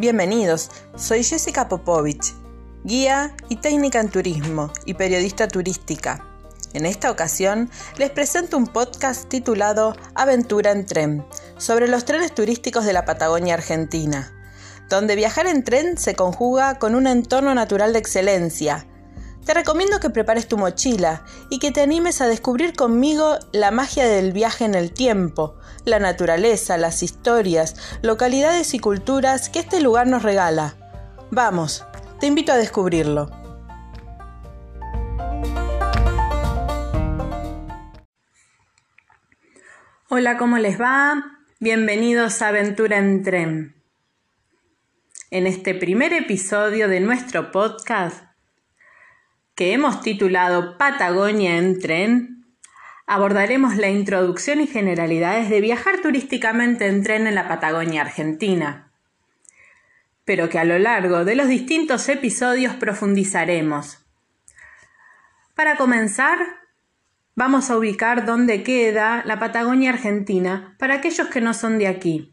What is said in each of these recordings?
Bienvenidos, soy Jessica Popovich, guía y técnica en turismo y periodista turística. En esta ocasión les presento un podcast titulado Aventura en tren, sobre los trenes turísticos de la Patagonia Argentina, donde viajar en tren se conjuga con un entorno natural de excelencia. Te recomiendo que prepares tu mochila y que te animes a descubrir conmigo la magia del viaje en el tiempo, la naturaleza, las historias, localidades y culturas que este lugar nos regala. Vamos, te invito a descubrirlo. Hola, ¿cómo les va? Bienvenidos a Aventura en Tren. En este primer episodio de nuestro podcast, que hemos titulado Patagonia en Tren, abordaremos la introducción y generalidades de viajar turísticamente en tren en la Patagonia Argentina, pero que a lo largo de los distintos episodios profundizaremos. Para comenzar, vamos a ubicar dónde queda la Patagonia Argentina para aquellos que no son de aquí.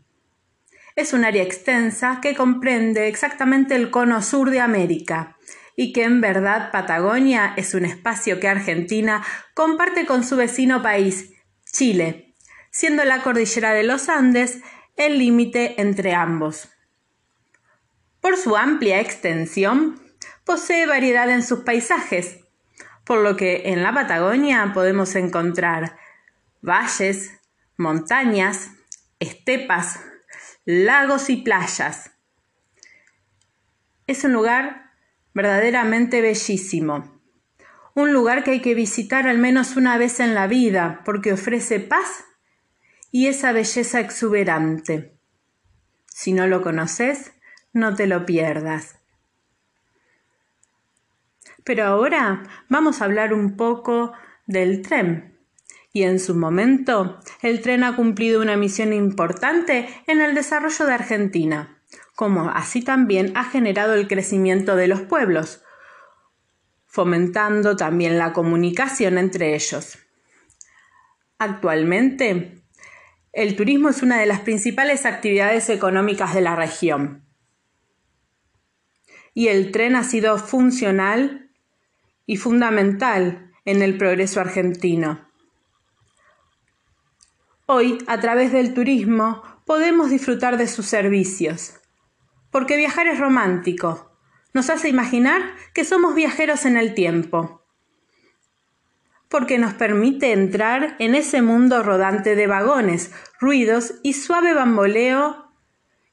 Es un área extensa que comprende exactamente el cono sur de América y que en verdad Patagonia es un espacio que Argentina comparte con su vecino país, Chile, siendo la cordillera de los Andes el límite entre ambos. Por su amplia extensión, posee variedad en sus paisajes, por lo que en la Patagonia podemos encontrar valles, montañas, estepas, lagos y playas. Es un lugar verdaderamente bellísimo. Un lugar que hay que visitar al menos una vez en la vida porque ofrece paz y esa belleza exuberante. Si no lo conoces, no te lo pierdas. Pero ahora vamos a hablar un poco del tren. Y en su momento, el tren ha cumplido una misión importante en el desarrollo de Argentina como así también ha generado el crecimiento de los pueblos, fomentando también la comunicación entre ellos. Actualmente, el turismo es una de las principales actividades económicas de la región. Y el tren ha sido funcional y fundamental en el progreso argentino. Hoy, a través del turismo, podemos disfrutar de sus servicios, porque viajar es romántico. Nos hace imaginar que somos viajeros en el tiempo. Porque nos permite entrar en ese mundo rodante de vagones, ruidos y suave bamboleo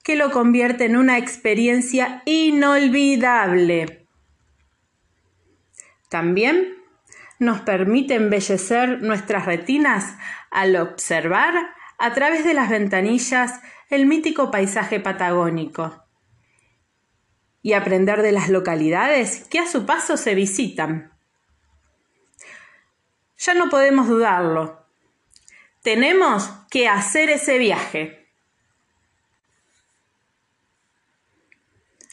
que lo convierte en una experiencia inolvidable. También nos permite embellecer nuestras retinas al observar a través de las ventanillas el mítico paisaje patagónico y aprender de las localidades que a su paso se visitan. Ya no podemos dudarlo. Tenemos que hacer ese viaje.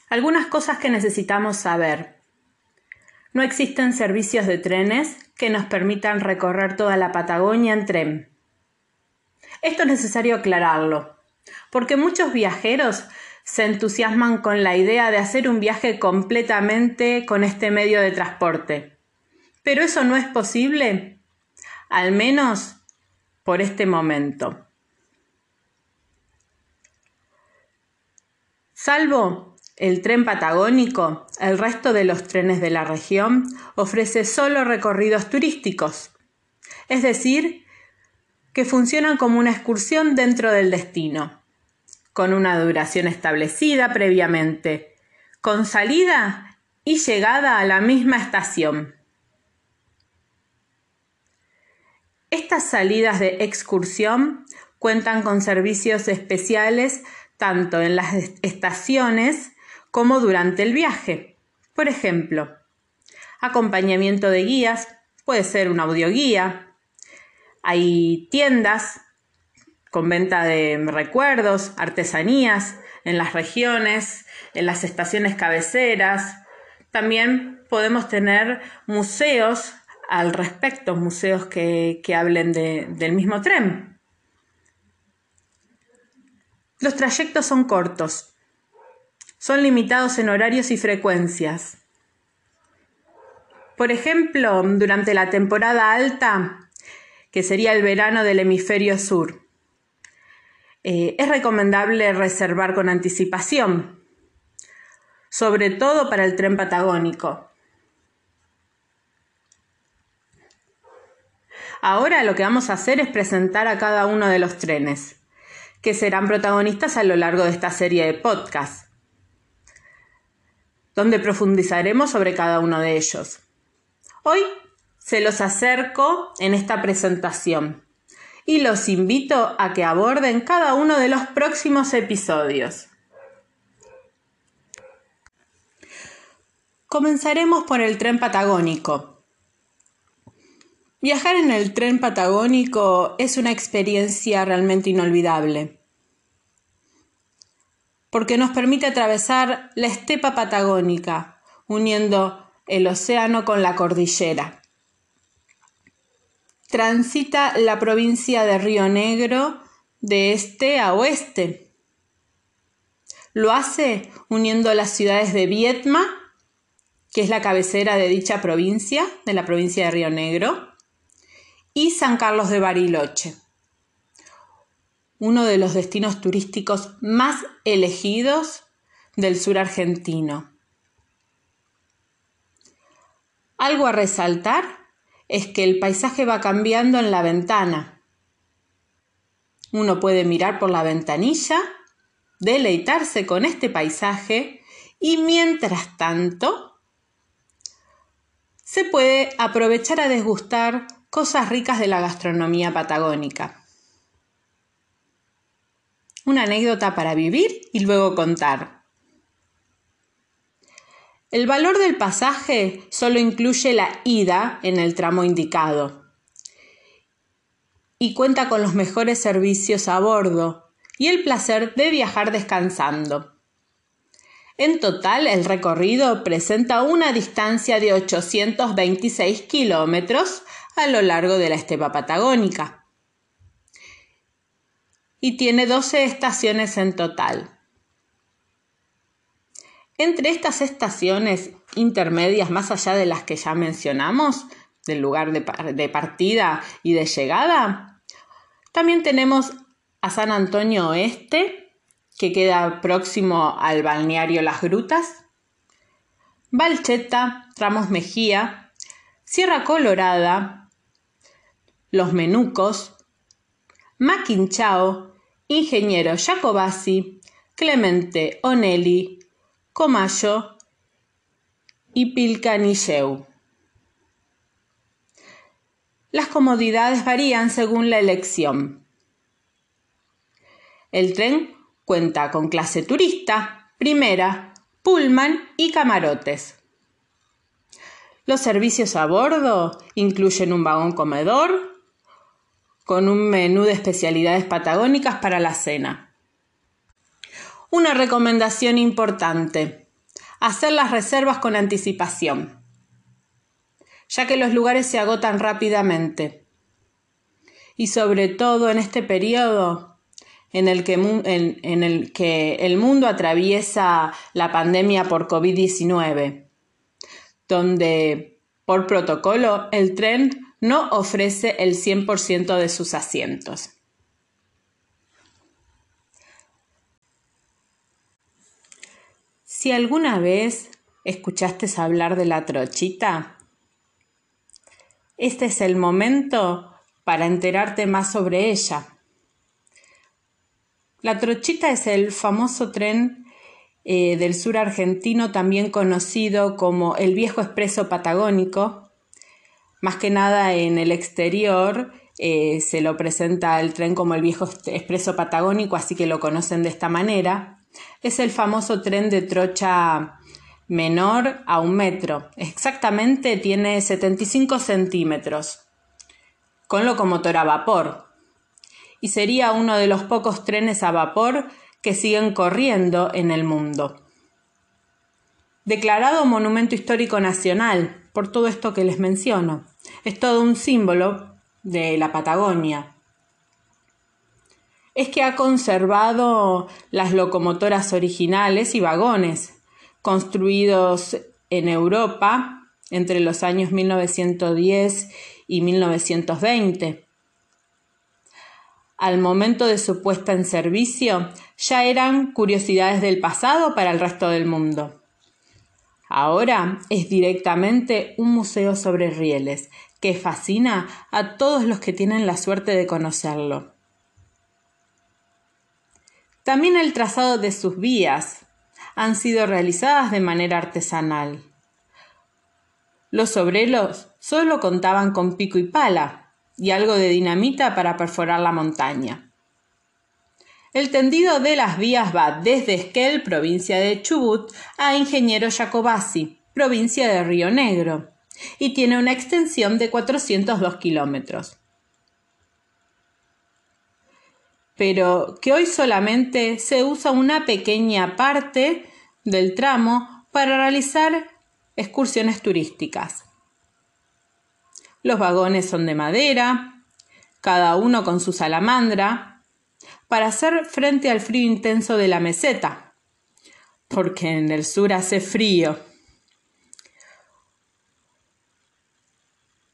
Algunas cosas que necesitamos saber. No existen servicios de trenes que nos permitan recorrer toda la Patagonia en tren. Esto es necesario aclararlo, porque muchos viajeros se entusiasman con la idea de hacer un viaje completamente con este medio de transporte. Pero eso no es posible, al menos por este momento. Salvo el tren patagónico, el resto de los trenes de la región ofrece solo recorridos turísticos, es decir, que funcionan como una excursión dentro del destino con una duración establecida previamente, con salida y llegada a la misma estación. Estas salidas de excursión cuentan con servicios especiales tanto en las estaciones como durante el viaje. Por ejemplo, acompañamiento de guías, puede ser una audioguía, hay tiendas con venta de recuerdos, artesanías en las regiones, en las estaciones cabeceras. También podemos tener museos al respecto, museos que, hablen del mismo tren. Los trayectos son cortos, son limitados en horarios y frecuencias. Por ejemplo, durante la temporada alta, que sería el verano del hemisferio sur, eh, es recomendable reservar con anticipación, sobre todo para el tren patagónico. Ahora lo que vamos a hacer es presentar a cada uno de los trenes, que serán protagonistas a lo largo de esta serie de podcasts, donde profundizaremos sobre cada uno de ellos. Hoy se los acerco en esta presentación y los invito a que aborden cada uno de los próximos episodios. Comenzaremos por el tren patagónico, Viajar en el tren patagónico es una experiencia realmente inolvidable, porque nos permite atravesar la estepa patagónica, uniendo el océano con la cordillera. Transita la provincia de Río Negro de este a oeste. Lo hace uniendo las ciudades de Vietma, que es la cabecera de dicha provincia, de la provincia de Río Negro, y San Carlos de Bariloche, uno de los destinos turísticos más elegidos del sur argentino. Algo a resaltar es que el paisaje va cambiando en la ventana. Uno puede mirar por la ventanilla, deleitarse con este paisaje y mientras tanto se puede aprovechar a desgustar Cosas ricas de la gastronomía patagónica. Una anécdota para vivir y luego contar. El valor del pasaje solo incluye la ida en el tramo indicado y cuenta con los mejores servicios a bordo y el placer de viajar descansando. En total, el recorrido presenta una distancia de 826 kilómetros a lo largo de la estepa patagónica. Y tiene 12 estaciones en total. Entre estas estaciones intermedias, más allá de las que ya mencionamos, del lugar de, partida y de llegada, también tenemos a San Antonio Oeste, que queda próximo al balneario Las Grutas, Valcheta, Ramos Mejía, Sierra Colorada, los Menucos, Maquinchao, Ingeniero Jacobasi, Clemente Onelli, Comayo y Pilcanilleu. Las comodidades varían según la elección. El tren cuenta con clase turista, primera, pullman y camarotes. Los servicios a bordo incluyen un vagón comedor, con un menú de especialidades patagónicas para la cena. Una recomendación importante, hacer las reservas con anticipación, ya que los lugares se agotan rápidamente. Y sobre todo en este periodo en el que, en el, que el mundo atraviesa la pandemia por COVID-19, donde por protocolo el tren no ofrece el 100% de sus asientos. Si alguna vez escuchaste hablar de la trochita, este es el momento para enterarte más sobre ella. La trochita es el famoso tren eh, del sur argentino, también conocido como el viejo expreso patagónico, más que nada en el exterior eh, se lo presenta el tren como el viejo expreso patagónico, así que lo conocen de esta manera. Es el famoso tren de trocha menor a un metro. Exactamente tiene 75 centímetros, con locomotor a vapor. Y sería uno de los pocos trenes a vapor que siguen corriendo en el mundo. Declarado Monumento Histórico Nacional, por todo esto que les menciono. Es todo un símbolo de la Patagonia. Es que ha conservado las locomotoras originales y vagones, construidos en Europa entre los años 1910 y 1920. Al momento de su puesta en servicio, ya eran curiosidades del pasado para el resto del mundo. Ahora es directamente un museo sobre rieles que fascina a todos los que tienen la suerte de conocerlo. También el trazado de sus vías han sido realizadas de manera artesanal. Los obreros solo contaban con pico y pala y algo de dinamita para perforar la montaña. El tendido de las vías va desde Esquel, provincia de Chubut, a Ingeniero Jacobasi, provincia de Río Negro, y tiene una extensión de 402 kilómetros. Pero que hoy solamente se usa una pequeña parte del tramo para realizar excursiones turísticas. Los vagones son de madera, cada uno con su salamandra, para hacer frente al frío intenso de la meseta, porque en el sur hace frío.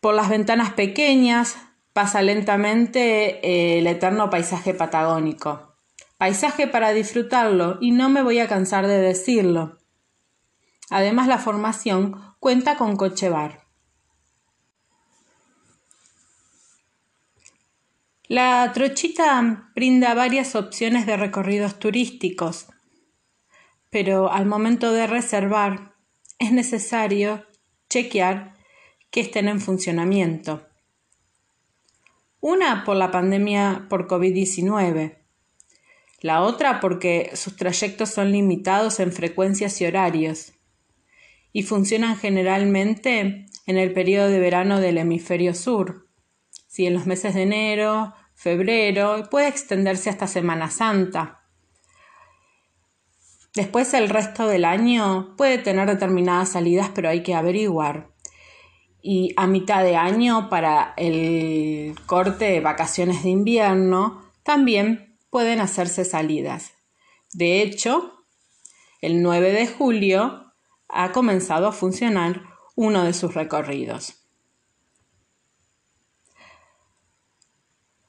Por las ventanas pequeñas pasa lentamente eh, el eterno paisaje patagónico. Paisaje para disfrutarlo y no me voy a cansar de decirlo. Además la formación cuenta con coche bar. La trochita brinda varias opciones de recorridos turísticos, pero al momento de reservar es necesario chequear que estén en funcionamiento. Una por la pandemia por COVID-19, la otra porque sus trayectos son limitados en frecuencias y horarios y funcionan generalmente en el periodo de verano del hemisferio sur, si en los meses de enero, febrero, puede extenderse hasta Semana Santa. Después el resto del año puede tener determinadas salidas, pero hay que averiguar. Y a mitad de año, para el corte de vacaciones de invierno, también pueden hacerse salidas. De hecho, el 9 de julio ha comenzado a funcionar uno de sus recorridos.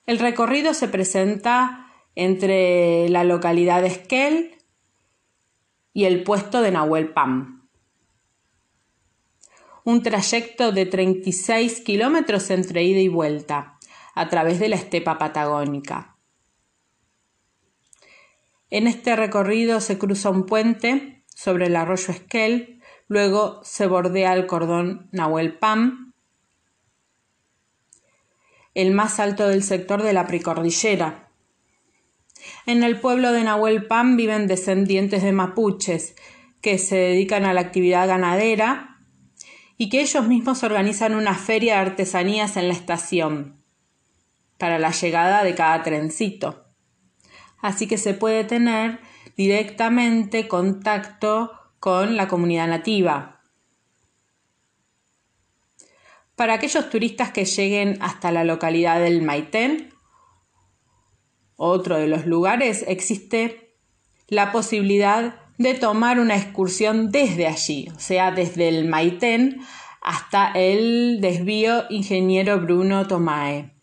El recorrido se presenta entre la localidad de Esquel y el puesto de Nahuel Pam. Un trayecto de 36 kilómetros entre ida y vuelta, a través de la estepa patagónica. En este recorrido se cruza un puente sobre el arroyo Esquel, luego se bordea el cordón Nahuel Pam, el más alto del sector de la precordillera. En el pueblo de Nahuel Pam viven descendientes de mapuches que se dedican a la actividad ganadera y que ellos mismos organizan una feria de artesanías en la estación para la llegada de cada trencito así que se puede tener directamente contacto con la comunidad nativa. Para aquellos turistas que lleguen hasta la localidad del Maitén, otro de los lugares, existe la posibilidad de tomar una excursión desde allí, o sea, desde el Maitén hasta el desvío Ingeniero Bruno Tomae.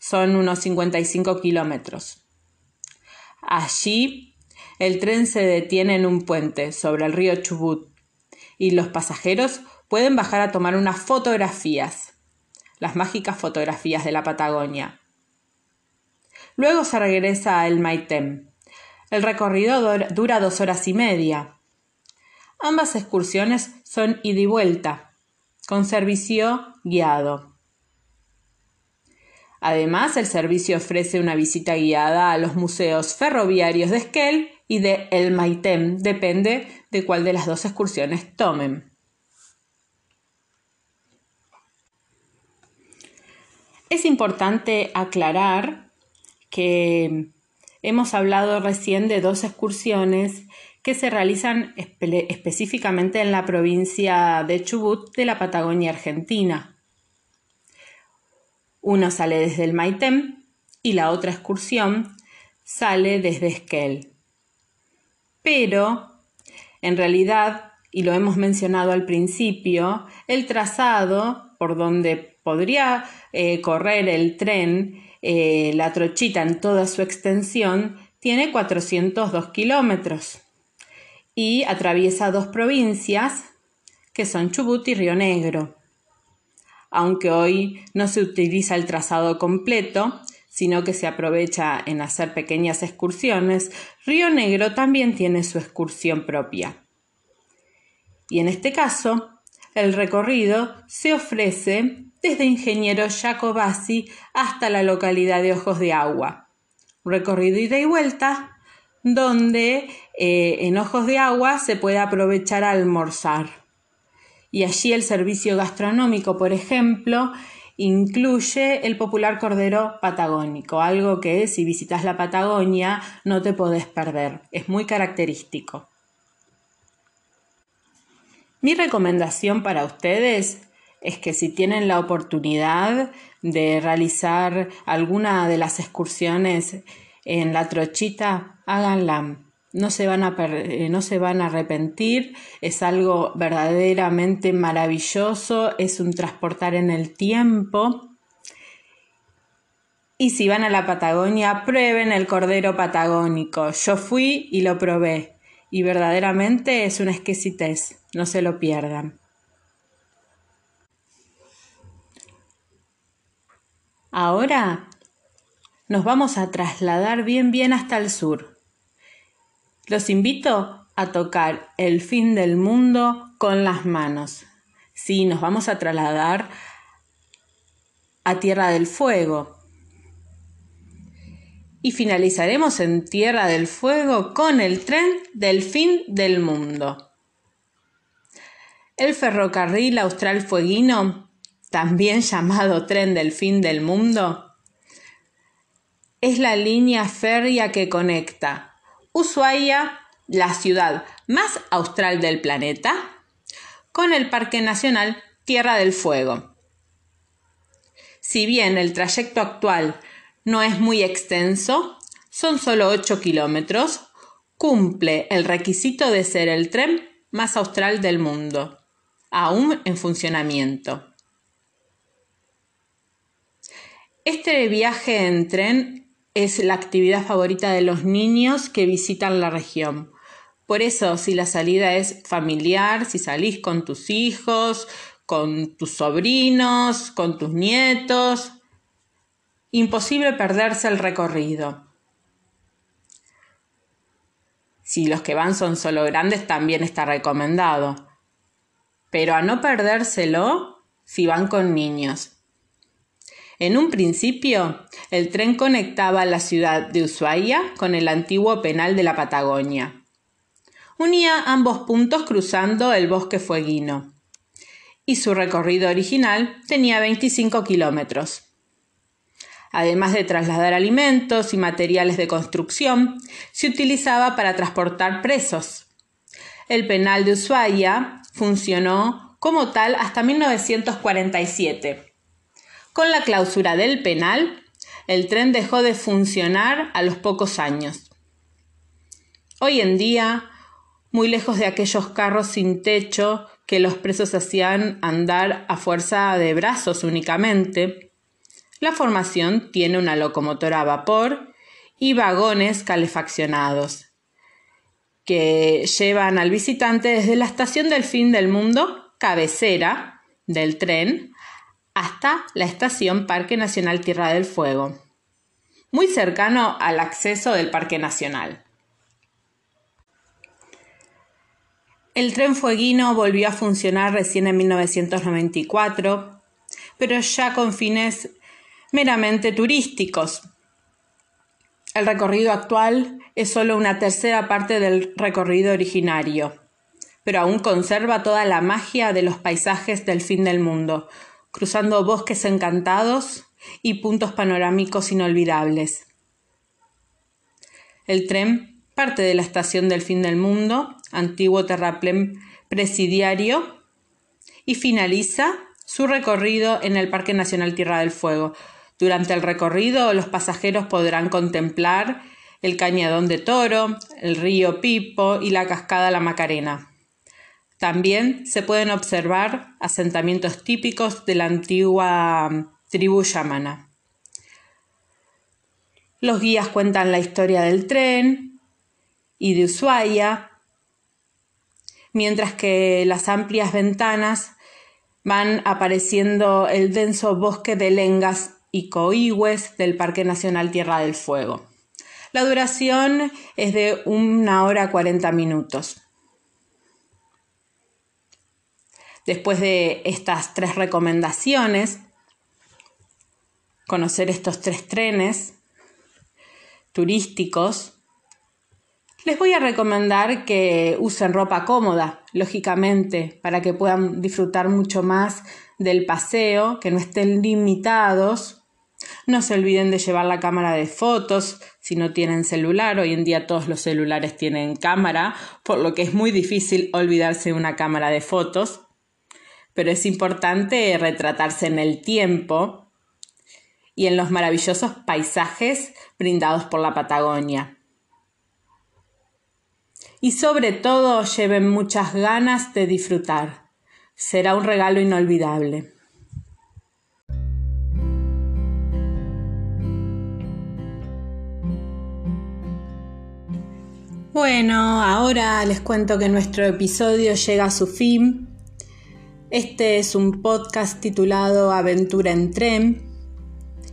Son unos 55 kilómetros. Allí el tren se detiene en un puente sobre el río Chubut y los pasajeros pueden bajar a tomar unas fotografías, las mágicas fotografías de la Patagonia. Luego se regresa a El Maitem. El recorrido dura dos horas y media. Ambas excursiones son ida y vuelta, con servicio guiado. Además, el servicio ofrece una visita guiada a los museos ferroviarios de Esquel y de El Maitem, depende de cuál de las dos excursiones tomen. Es importante aclarar que hemos hablado recién de dos excursiones que se realizan específicamente en la provincia de Chubut de la Patagonia Argentina. Uno sale desde el Maitem y la otra excursión sale desde Esquel. Pero, en realidad, y lo hemos mencionado al principio, el trazado por donde podría eh, correr el tren, eh, la trochita en toda su extensión, tiene 402 kilómetros y atraviesa dos provincias que son Chubut y Río Negro. Aunque hoy no se utiliza el trazado completo, sino que se aprovecha en hacer pequeñas excursiones, Río Negro también tiene su excursión propia. Y en este caso, el recorrido se ofrece desde Ingeniero Jacobasi hasta la localidad de Ojos de Agua. recorrido ida y vuelta donde eh, en Ojos de Agua se puede aprovechar a almorzar. Y allí el servicio gastronómico, por ejemplo, incluye el popular cordero patagónico, algo que si visitas la Patagonia no te podés perder, es muy característico. Mi recomendación para ustedes es que si tienen la oportunidad de realizar alguna de las excursiones en la trochita, háganla. No se, van a eh, no se van a arrepentir, es algo verdaderamente maravilloso, es un transportar en el tiempo. Y si van a la Patagonia, prueben el cordero patagónico. Yo fui y lo probé. Y verdaderamente es una exquisitez. No se lo pierdan. Ahora nos vamos a trasladar bien bien hasta el sur. Los invito a tocar el fin del mundo con las manos. Sí, nos vamos a trasladar a Tierra del Fuego. Y finalizaremos en Tierra del Fuego con el tren del fin del mundo. El ferrocarril austral fueguino, también llamado tren del fin del mundo, es la línea férrea que conecta Ushuaia, la ciudad más austral del planeta, con el Parque Nacional Tierra del Fuego. Si bien el trayecto actual no es muy extenso, son solo 8 kilómetros, cumple el requisito de ser el tren más austral del mundo, aún en funcionamiento. Este viaje en tren es la actividad favorita de los niños que visitan la región. Por eso, si la salida es familiar, si salís con tus hijos, con tus sobrinos, con tus nietos, imposible perderse el recorrido. Si los que van son solo grandes, también está recomendado. Pero a no perdérselo si van con niños. En un principio, el tren conectaba la ciudad de Ushuaia con el antiguo penal de la Patagonia. Unía ambos puntos cruzando el bosque fueguino. Y su recorrido original tenía 25 kilómetros. Además de trasladar alimentos y materiales de construcción, se utilizaba para transportar presos. El penal de Ushuaia funcionó como tal hasta 1947 con la clausura del penal, el tren dejó de funcionar a los pocos años. Hoy en día, muy lejos de aquellos carros sin techo que los presos hacían andar a fuerza de brazos únicamente, la formación tiene una locomotora a vapor y vagones calefaccionados que llevan al visitante desde la estación del fin del mundo, cabecera del tren, hasta la estación Parque Nacional Tierra del Fuego, muy cercano al acceso del Parque Nacional. El tren fueguino volvió a funcionar recién en 1994, pero ya con fines meramente turísticos. El recorrido actual es solo una tercera parte del recorrido originario, pero aún conserva toda la magia de los paisajes del fin del mundo, cruzando bosques encantados y puntos panorámicos inolvidables. El tren parte de la estación del fin del mundo, antiguo terraplén presidiario, y finaliza su recorrido en el Parque Nacional Tierra del Fuego. Durante el recorrido los pasajeros podrán contemplar el Cañadón de Toro, el río Pipo y la cascada La Macarena. También se pueden observar asentamientos típicos de la antigua tribu yamana. Los guías cuentan la historia del tren y de Ushuaia, mientras que las amplias ventanas van apareciendo el denso bosque de lengas y coigües del Parque Nacional Tierra del Fuego. La duración es de una hora cuarenta minutos. Después de estas tres recomendaciones, conocer estos tres trenes turísticos, les voy a recomendar que usen ropa cómoda, lógicamente, para que puedan disfrutar mucho más del paseo, que no estén limitados. No se olviden de llevar la cámara de fotos si no tienen celular. Hoy en día todos los celulares tienen cámara, por lo que es muy difícil olvidarse de una cámara de fotos. Pero es importante retratarse en el tiempo y en los maravillosos paisajes brindados por la Patagonia y sobre todo lleven muchas ganas de disfrutar. Será un regalo inolvidable. Bueno, ahora les cuento que nuestro episodio llega a su fin. Este es un podcast titulado Aventura en tren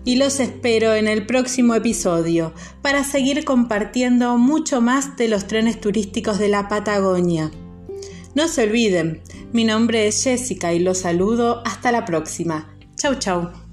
y los espero en el próximo episodio para seguir compartiendo mucho más de los trenes turísticos de la Patagonia. No se olviden, mi nombre es Jessica y los saludo hasta la próxima. Chau chau.